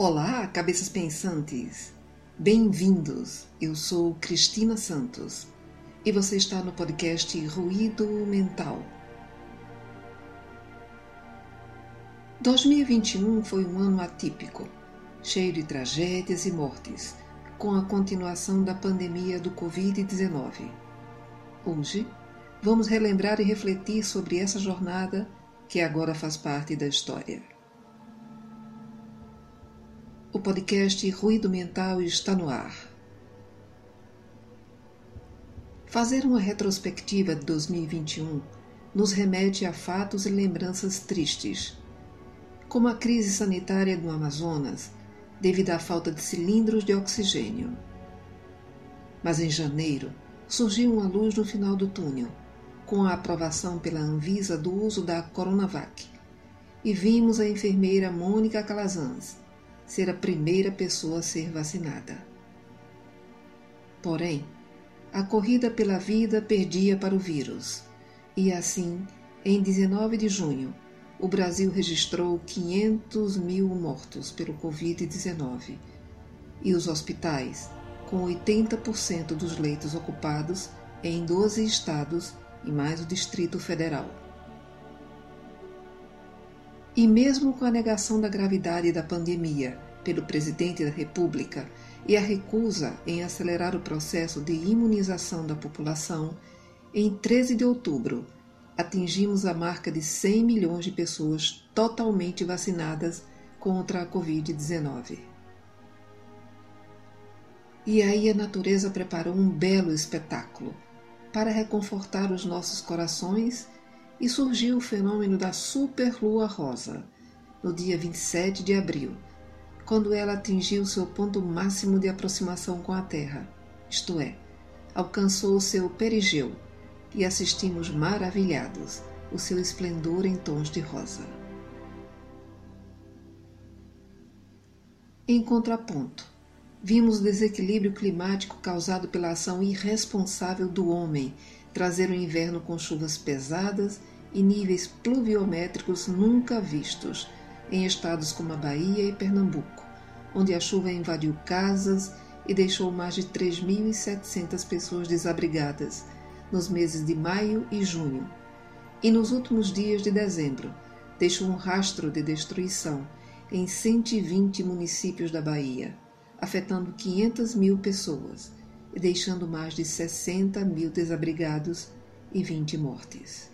Olá, cabeças pensantes! Bem-vindos! Eu sou Cristina Santos e você está no podcast Ruído Mental. 2021 foi um ano atípico, cheio de tragédias e mortes, com a continuação da pandemia do Covid-19. Hoje, vamos relembrar e refletir sobre essa jornada que agora faz parte da história. O podcast Ruído Mental está no ar. Fazer uma retrospectiva de 2021 nos remete a fatos e lembranças tristes, como a crise sanitária do Amazonas, devido à falta de cilindros de oxigênio. Mas em janeiro surgiu uma luz no final do túnel, com a aprovação pela Anvisa do uso da Coronavac, e vimos a enfermeira Mônica Calazans ser a primeira pessoa a ser vacinada. Porém, a corrida pela vida perdia para o vírus, e assim, em 19 de junho, o Brasil registrou 500 mil mortos pelo Covid-19 e os hospitais, com 80% dos leitos ocupados em 12 estados e mais o Distrito Federal. E mesmo com a negação da gravidade da pandemia pelo presidente da República e a recusa em acelerar o processo de imunização da população, em 13 de outubro, atingimos a marca de 100 milhões de pessoas totalmente vacinadas contra a Covid-19. E aí a natureza preparou um belo espetáculo para reconfortar os nossos corações e surgiu o fenômeno da superlua rosa, no dia 27 de abril, quando ela atingiu seu ponto máximo de aproximação com a Terra, isto é, alcançou o seu perigeu, e assistimos maravilhados o seu esplendor em tons de rosa. Em contraponto, vimos o desequilíbrio climático causado pela ação irresponsável do homem trazer o inverno com chuvas pesadas e níveis pluviométricos nunca vistos em estados como a Bahia e Pernambuco, onde a chuva invadiu casas e deixou mais de 3.700 pessoas desabrigadas nos meses de maio e junho, e nos últimos dias de dezembro deixou um rastro de destruição em 120 municípios da Bahia, afetando 500 mil pessoas deixando mais de 60 mil desabrigados e 20 mortes.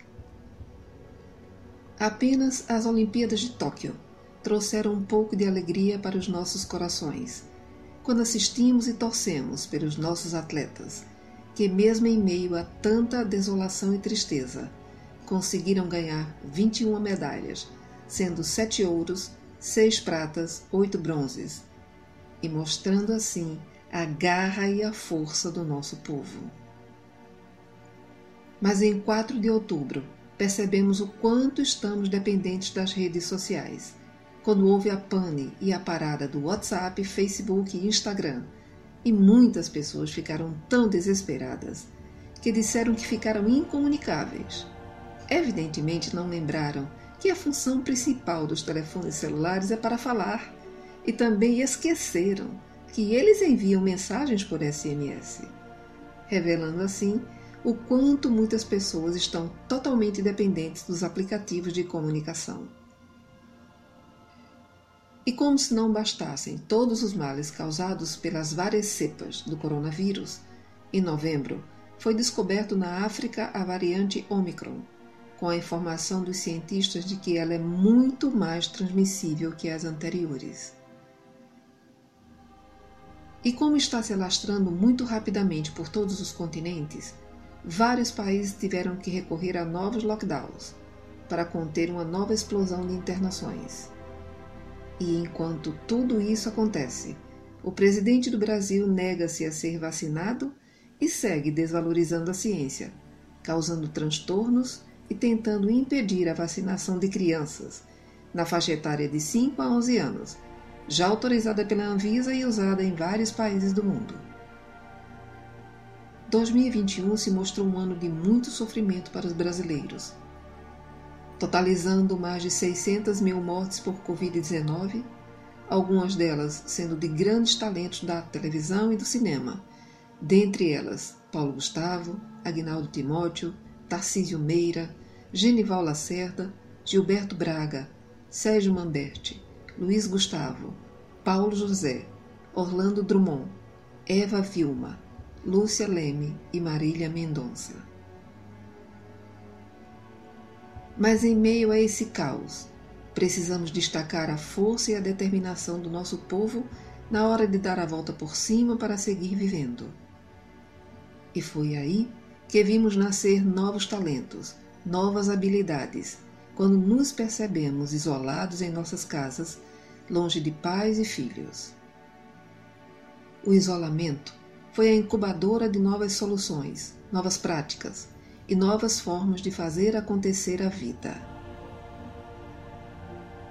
Apenas as Olimpíadas de Tóquio trouxeram um pouco de alegria para os nossos corações, quando assistimos e torcemos pelos nossos atletas, que, mesmo em meio a tanta desolação e tristeza, conseguiram ganhar 21 medalhas, sendo sete ouros, seis pratas, oito bronzes, e mostrando assim a garra e a força do nosso povo. Mas em 4 de outubro, percebemos o quanto estamos dependentes das redes sociais. Quando houve a pane e a parada do WhatsApp, Facebook e Instagram, e muitas pessoas ficaram tão desesperadas que disseram que ficaram incomunicáveis. Evidentemente não lembraram que a função principal dos telefones celulares é para falar e também esqueceram que eles enviam mensagens por SMS, revelando assim o quanto muitas pessoas estão totalmente dependentes dos aplicativos de comunicação. E como se não bastassem todos os males causados pelas várias cepas do coronavírus, em novembro foi descoberto na África a variante Omicron, com a informação dos cientistas de que ela é muito mais transmissível que as anteriores. E como está se alastrando muito rapidamente por todos os continentes, vários países tiveram que recorrer a novos lockdowns para conter uma nova explosão de internações. E enquanto tudo isso acontece, o presidente do Brasil nega-se a ser vacinado e segue desvalorizando a ciência, causando transtornos e tentando impedir a vacinação de crianças na faixa etária de 5 a 11 anos, já autorizada pela Anvisa e usada em vários países do mundo. 2021 se mostrou um ano de muito sofrimento para os brasileiros, totalizando mais de 600 mil mortes por Covid-19, algumas delas sendo de grandes talentos da televisão e do cinema, dentre elas Paulo Gustavo, Agnaldo Timóteo, Tarcísio Meira, Genival Lacerda, Gilberto Braga, Sérgio Manberti, Luiz Gustavo, Paulo José, Orlando Drummond, Eva Vilma, Lúcia Leme e Marília Mendonça. Mas em meio a esse caos, precisamos destacar a força e a determinação do nosso povo na hora de dar a volta por cima para seguir vivendo. E foi aí que vimos nascer novos talentos, novas habilidades, quando nos percebemos isolados em nossas casas, longe de pais e filhos. O isolamento foi a incubadora de novas soluções, novas práticas e novas formas de fazer acontecer a vida.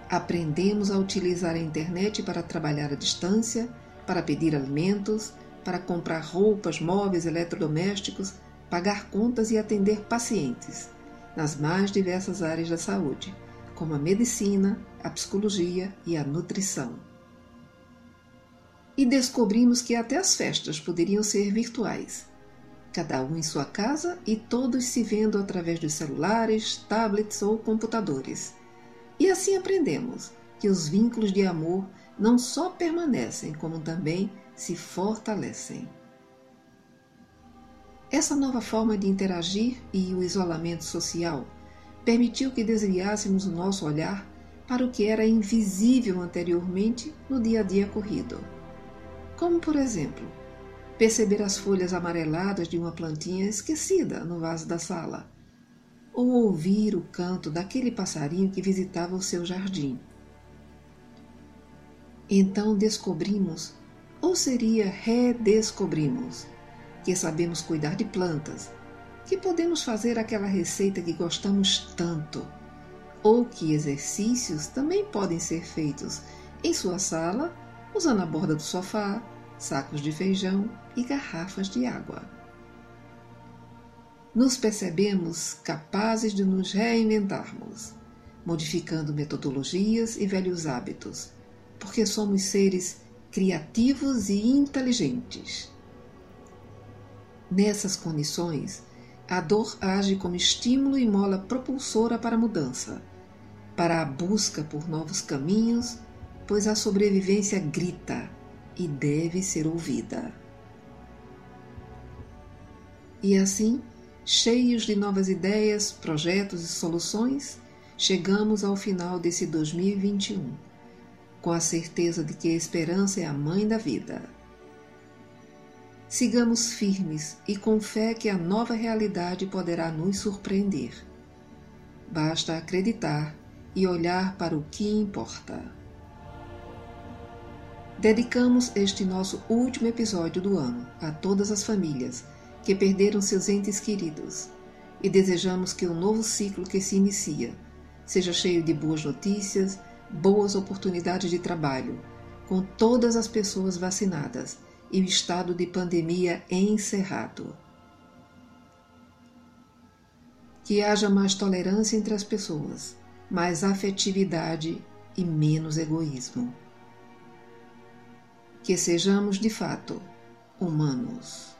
Aprendemos a utilizar a internet para trabalhar à distância, para pedir alimentos, para comprar roupas, móveis, eletrodomésticos, pagar contas e atender pacientes nas mais diversas áreas da saúde, como a medicina, a psicologia e a nutrição. E descobrimos que até as festas poderiam ser virtuais, cada um em sua casa e todos se vendo através dos celulares, tablets ou computadores. E assim aprendemos que os vínculos de amor não só permanecem, como também se fortalecem. Essa nova forma de interagir e o isolamento social permitiu que desviássemos o nosso olhar para o que era invisível anteriormente no dia a dia corrido. Como, por exemplo, perceber as folhas amareladas de uma plantinha esquecida no vaso da sala, ou ouvir o canto daquele passarinho que visitava o seu jardim. Então descobrimos, ou seria redescobrimos, que sabemos cuidar de plantas, que podemos fazer aquela receita que gostamos tanto, ou que exercícios também podem ser feitos em sua sala, usando a borda do sofá, sacos de feijão e garrafas de água. Nos percebemos capazes de nos reinventarmos, modificando metodologias e velhos hábitos, porque somos seres criativos e inteligentes Nessas condições, a dor age como estímulo e mola propulsora para a mudança, para a busca por novos caminhos, pois a sobrevivência grita e deve ser ouvida. E assim, cheios de novas ideias, projetos e soluções, chegamos ao final desse 2021, com a certeza de que a esperança é a mãe da vida. Sigamos firmes e com fé que a nova realidade poderá nos surpreender. Basta acreditar e olhar para o que importa. Dedicamos este nosso último episódio do ano a todas as famílias que perderam seus entes queridos e desejamos que o novo ciclo que se inicia seja cheio de boas notícias, boas oportunidades de trabalho, com todas as pessoas vacinadas e o estado de pandemia encerrado. Que haja mais tolerância entre as pessoas, mais afetividade e menos egoísmo. Que sejamos de fato humanos.